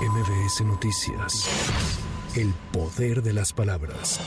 MBS Noticias. El poder de las palabras.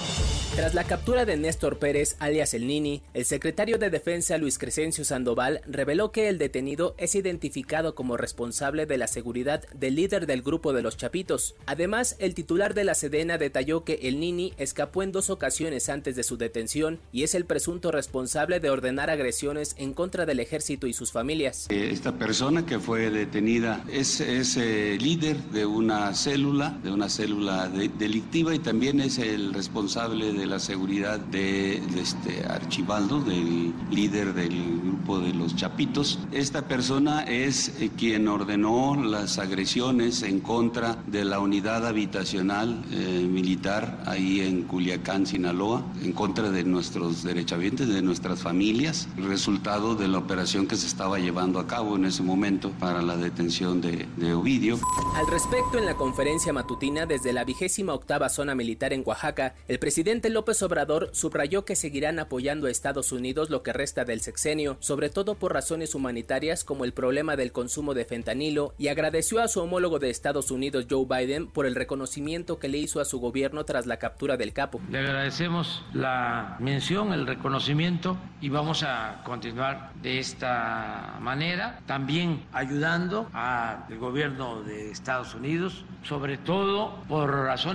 Tras la captura de Néstor Pérez, alias El Nini, el secretario de Defensa Luis Crescencio Sandoval reveló que el detenido es identificado como responsable de la seguridad del líder del grupo de los Chapitos. Además, el titular de la Sedena detalló que El Nini escapó en dos ocasiones antes de su detención y es el presunto responsable de ordenar agresiones en contra del ejército y sus familias. Eh, esta persona que fue detenida es, eh, líder de una célula, de una célula delictiva y también es el responsable de la seguridad de, este Archibaldo, del líder del grupo de los Chapitos. Esta persona es eh, quien ordenó las agresiones en contra de la unidad habitacional eh, militar ahí en Culiacán, Sinaloa, en contra de nuestros derechohabientes, de nuestras familias, resultado de la operación que se estaba llevando a cabo en ese momento para la detención de, de Ovidio. Al respecto, en la conferencia matutina desde la vigésima octava zona militar en Oaxaca, el presidente López Obrador subrayó que seguirán apoyando a Estados Unidos lo que resta del sexenio, sobre todo por razones humanitarias como el problema del consumo de fentanilo, y agradeció a su homólogo de Estados Unidos Joe Biden por el reconocimiento que le hizo a su gobierno tras la captura del capo. Le agradecemos la mención, el reconocimiento y vamos a continuar de esta manera, también ayudando al gobierno de Estados Unidos, sobre todo por razones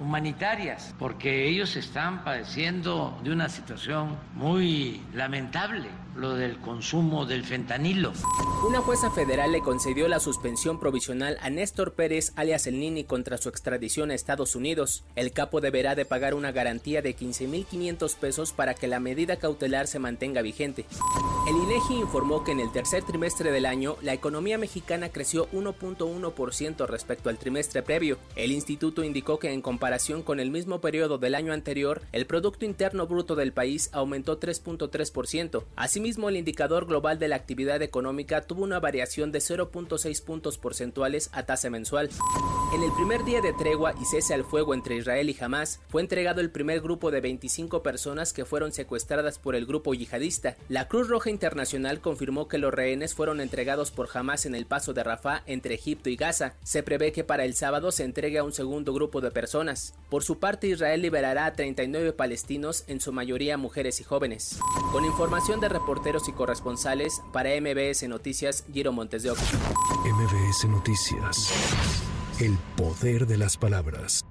humanitarias, porque ellos están padeciendo de una situación muy lamentable lo del consumo del fentanilo. Una jueza federal le concedió la suspensión provisional a Néstor Pérez, alias El Nini, contra su extradición a Estados Unidos. El capo deberá de pagar una garantía de 15.500 pesos para que la medida cautelar se mantenga vigente. El INEGI informó que en el tercer trimestre del año la economía mexicana creció 1.1% respecto al trimestre previo. El instituto indicó que en comparación con el mismo periodo del año anterior, el producto interno bruto del país aumentó 3.3%. Asimismo, el indicador global de la actividad económica tuvo una variación de 0.6 puntos porcentuales a tasa mensual. En el primer día de tregua y cese al fuego entre Israel y Hamas, fue entregado el primer grupo de 25 personas que fueron secuestradas por el grupo yihadista. La Cruz Roja Internacional confirmó que los rehenes fueron entregados por Hamas en el paso de Rafah entre Egipto y Gaza. Se prevé que para el sábado se entregue a un segundo grupo de personas. Por su parte, Israel liberará a 39 palestinos, en su mayoría mujeres y jóvenes. Con información de reporteros y corresponsales para MBS Noticias, Giro Montes de Oca. MBS Noticias. El poder de las palabras.